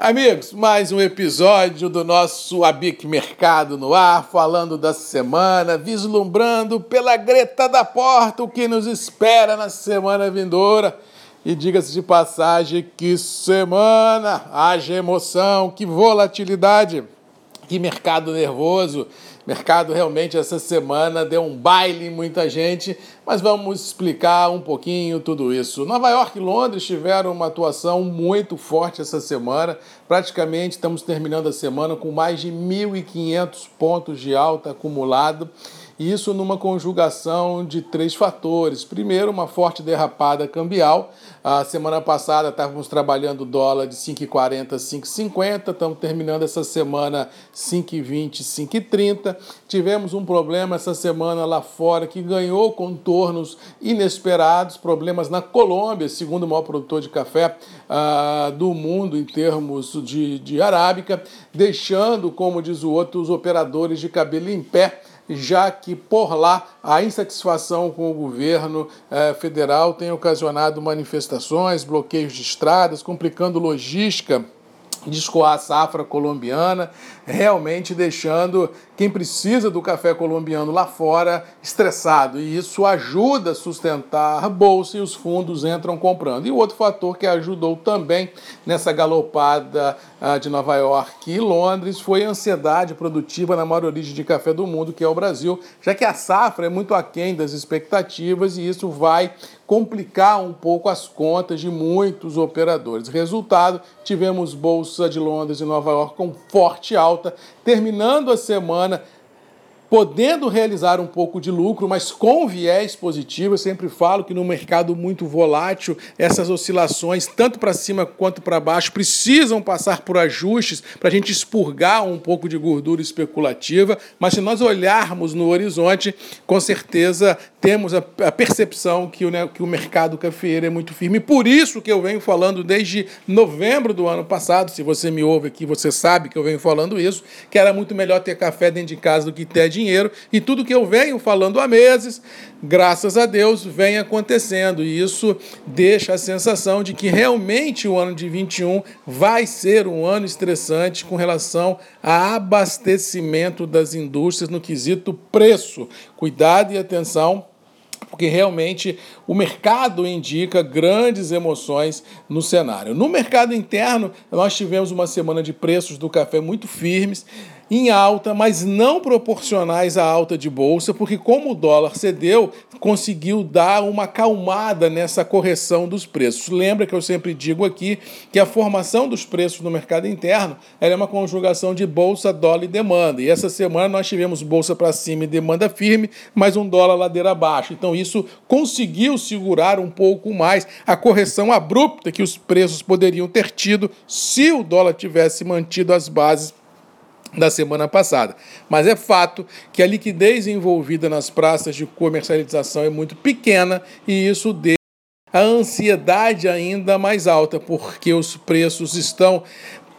Amigos, mais um episódio do nosso Abic Mercado no ar, falando da semana, vislumbrando pela greta da porta o que nos espera na semana vindoura. E diga-se de passagem, que semana! Haja emoção, que volatilidade, que mercado nervoso. Mercado realmente essa semana deu um baile em muita gente, mas vamos explicar um pouquinho tudo isso. Nova York e Londres tiveram uma atuação muito forte essa semana. Praticamente estamos terminando a semana com mais de 1.500 pontos de alta acumulado. Isso numa conjugação de três fatores. Primeiro, uma forte derrapada cambial. A semana passada estávamos trabalhando dólar de 5,40 a 5,50. Estamos terminando essa semana 5,20, 5,30. Tivemos um problema essa semana lá fora que ganhou contornos inesperados. Problemas na Colômbia, segundo o maior produtor de café uh, do mundo em termos de, de arábica, deixando, como diz o outro, os operadores de cabelo em pé já que por lá a insatisfação com o governo eh, federal tem ocasionado manifestações, bloqueios de estradas, complicando logística de escoar a safra colombiana, realmente deixando quem precisa do café colombiano lá fora estressado. E isso ajuda a sustentar a bolsa e os fundos entram comprando. E outro fator que ajudou também nessa galopada ah, de Nova York e Londres foi a ansiedade produtiva na maior origem de café do mundo, que é o Brasil, já que a safra é muito aquém das expectativas e isso vai complicar um pouco as contas de muitos operadores. Resultado, tivemos Bolsa de Londres e Nova York com forte alta, terminando a semana podendo realizar um pouco de lucro, mas com viés positivo. Eu sempre falo que no mercado muito volátil, essas oscilações, tanto para cima quanto para baixo, precisam passar por ajustes para a gente expurgar um pouco de gordura especulativa. Mas se nós olharmos no horizonte, com certeza temos a, percepção que o, né, que o mercado cafeeiro é muito firme. Por isso que eu venho falando desde novembro do ano passado, se você me ouve aqui, você sabe que eu venho falando isso, que era muito melhor ter café dentro de casa do que ter dinheiro. E tudo que eu venho falando há meses, graças a Deus, vem acontecendo. E isso deixa a sensação de que realmente o ano de 21 vai ser um ano estressante com relação a abastecimento das indústrias no quesito preço. Cuidado e atenção porque realmente o mercado indica grandes emoções no cenário. No mercado interno, nós tivemos uma semana de preços do café muito firmes em alta, mas não proporcionais à alta de bolsa, porque como o dólar cedeu, conseguiu dar uma acalmada nessa correção dos preços. Lembra que eu sempre digo aqui que a formação dos preços no mercado interno é uma conjugação de bolsa, dólar e demanda. E essa semana nós tivemos bolsa para cima e demanda firme, mas um dólar ladeira abaixo. Então isso conseguiu segurar um pouco mais a correção abrupta que os preços poderiam ter tido se o dólar tivesse mantido as bases da semana passada. Mas é fato que a liquidez envolvida nas praças de comercialização é muito pequena e isso deixa a ansiedade ainda mais alta, porque os preços estão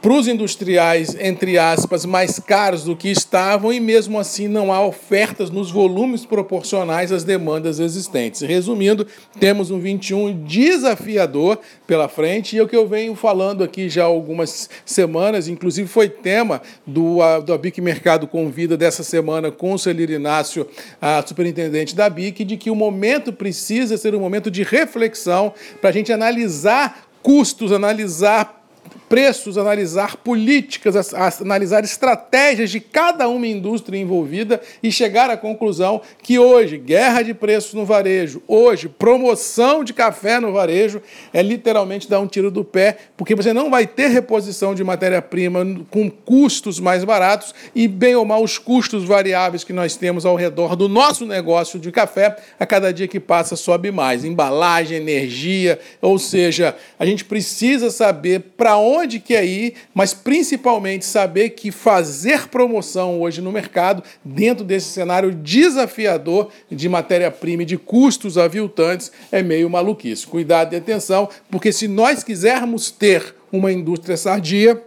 para os industriais, entre aspas, mais caros do que estavam e mesmo assim não há ofertas nos volumes proporcionais às demandas existentes. Resumindo, temos um 21 desafiador pela frente e é o que eu venho falando aqui já há algumas semanas, inclusive foi tema do, do ABIC Mercado Convida dessa semana com o Celir Inácio, a superintendente da ABIC, de que o momento precisa ser um momento de reflexão para a gente analisar custos, analisar preços, analisar políticas, analisar estratégias de cada uma indústria envolvida e chegar à conclusão que hoje, guerra de preços no varejo, hoje, promoção de café no varejo, é literalmente dar um tiro do pé, porque você não vai ter reposição de matéria-prima com custos mais baratos e, bem ou mal, os custos variáveis que nós temos ao redor do nosso negócio de café, a cada dia que passa sobe mais. Embalagem, energia, ou seja, a gente precisa saber para onde onde quer ir, mas principalmente saber que fazer promoção hoje no mercado, dentro desse cenário desafiador de matéria-prima e de custos aviltantes, é meio maluquice. Cuidado e atenção, porque se nós quisermos ter uma indústria sardia,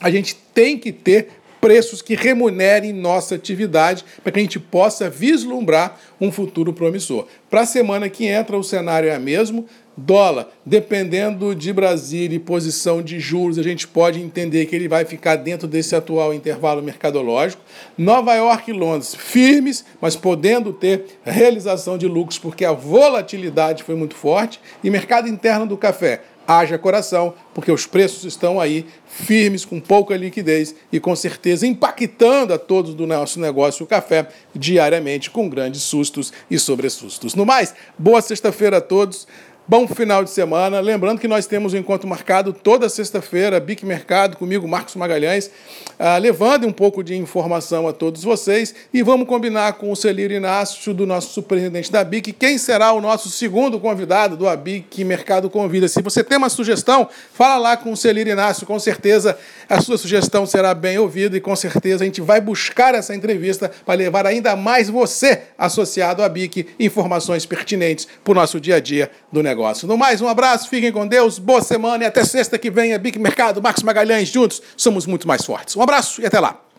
a gente tem que ter preços que remunerem nossa atividade para que a gente possa vislumbrar um futuro promissor. Para a semana que entra, o cenário é o mesmo Dólar, dependendo de Brasília e posição de juros, a gente pode entender que ele vai ficar dentro desse atual intervalo mercadológico. Nova York e Londres firmes, mas podendo ter realização de lucros porque a volatilidade foi muito forte. E mercado interno do café, haja coração, porque os preços estão aí firmes, com pouca liquidez e com certeza impactando a todos do nosso negócio o café diariamente com grandes sustos e sobressustos. No mais, boa sexta-feira a todos. Bom final de semana. Lembrando que nós temos um encontro marcado toda sexta-feira, Bic Mercado, comigo, Marcos Magalhães, ah, levando um pouco de informação a todos vocês. E vamos combinar com o Celírio Inácio, do nosso superintendente da BIC, quem será o nosso segundo convidado do ABIC Mercado Convida. Se você tem uma sugestão, fala lá com o Celírio Inácio, com certeza a sua sugestão será bem ouvida e com certeza a gente vai buscar essa entrevista para levar ainda mais você, associado à BIC, informações pertinentes para o nosso dia a dia do negócio negócio. No mais, um abraço, fiquem com Deus, boa semana e até sexta que vem a Big Mercado, Marcos Magalhães, juntos somos muito mais fortes. Um abraço e até lá.